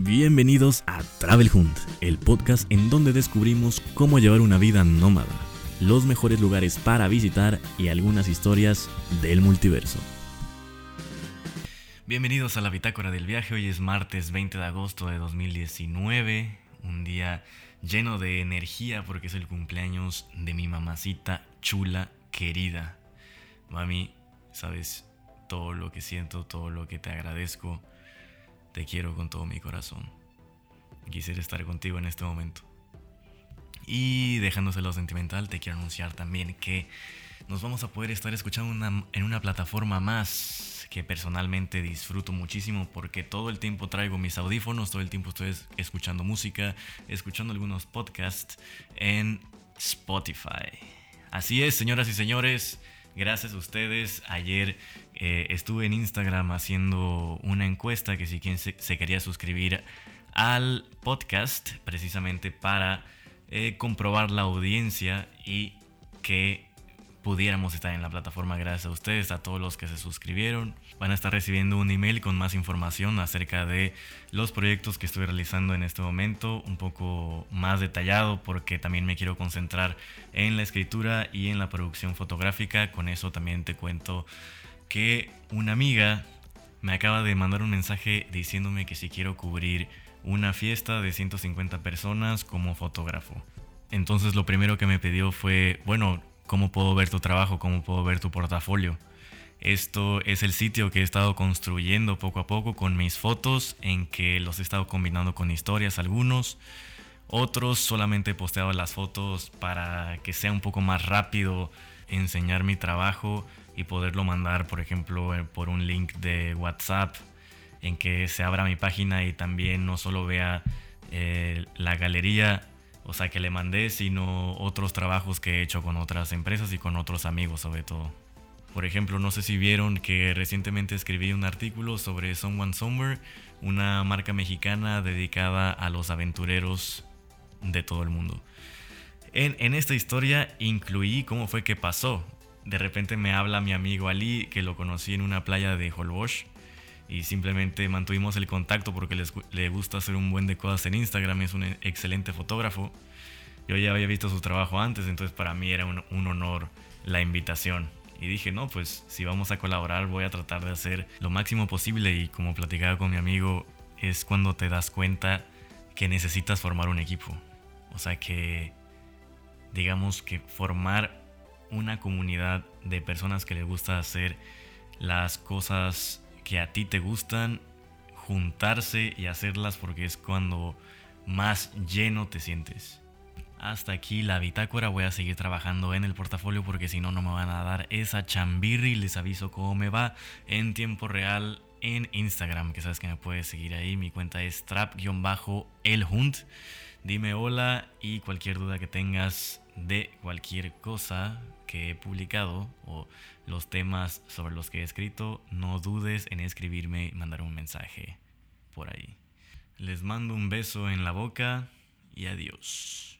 Bienvenidos a Travel Hunt, el podcast en donde descubrimos cómo llevar una vida nómada, los mejores lugares para visitar y algunas historias del multiverso. Bienvenidos a la bitácora del viaje, hoy es martes 20 de agosto de 2019, un día lleno de energía porque es el cumpleaños de mi mamacita chula querida. Mami, sabes todo lo que siento, todo lo que te agradezco te quiero con todo mi corazón. Quisiera estar contigo en este momento. Y dejándoselo sentimental, te quiero anunciar también que nos vamos a poder estar escuchando en una plataforma más que personalmente disfruto muchísimo porque todo el tiempo traigo mis audífonos, todo el tiempo estoy escuchando música, escuchando algunos podcasts en Spotify. Así es, señoras y señores, gracias a ustedes. Ayer eh, estuve en Instagram haciendo una encuesta que si quien se, quería suscribir al podcast precisamente para eh, comprobar la audiencia y que pudiéramos estar en la plataforma gracias a ustedes, a todos los que se suscribieron. Van a estar recibiendo un email con más información acerca de los proyectos que estoy realizando en este momento, un poco más detallado porque también me quiero concentrar en la escritura y en la producción fotográfica. Con eso también te cuento que una amiga me acaba de mandar un mensaje diciéndome que si quiero cubrir una fiesta de 150 personas como fotógrafo. Entonces lo primero que me pidió fue, bueno, ¿cómo puedo ver tu trabajo? ¿Cómo puedo ver tu portafolio? Esto es el sitio que he estado construyendo poco a poco con mis fotos, en que los he estado combinando con historias algunos. Otros solamente he posteado las fotos para que sea un poco más rápido enseñar mi trabajo y poderlo mandar, por ejemplo, eh, por un link de WhatsApp en que se abra mi página y también no solo vea eh, la galería, o sea, que le mandé, sino otros trabajos que he hecho con otras empresas y con otros amigos sobre todo. Por ejemplo, no sé si vieron que recientemente escribí un artículo sobre Someone Somewhere, una marca mexicana dedicada a los aventureros de todo el mundo. En, en, esta historia incluí cómo fue que pasó de repente me habla mi amigo Ali, que lo conocí en una playa de Holbox. Y simplemente mantuvimos el contacto porque le gusta hacer un buen de cosas en Instagram. Es un excelente fotógrafo. Yo ya había visto su trabajo antes, entonces para mí era un, un honor la invitación. Y dije, no, pues si vamos a colaborar voy a tratar de hacer lo máximo posible. Y como platicaba con mi amigo, es cuando te das cuenta que necesitas formar un equipo. O sea que, digamos que formar una comunidad de personas que les gusta hacer las cosas que a ti te gustan, juntarse y hacerlas porque es cuando más lleno te sientes. Hasta aquí la bitácora, voy a seguir trabajando en el portafolio porque si no, no me van a dar esa chambirri. Les aviso cómo me va en tiempo real en Instagram, que sabes que me puedes seguir ahí. Mi cuenta es trap-elhunt. Dime hola y cualquier duda que tengas de cualquier cosa que he publicado o los temas sobre los que he escrito, no dudes en escribirme y mandar un mensaje por ahí. Les mando un beso en la boca y adiós.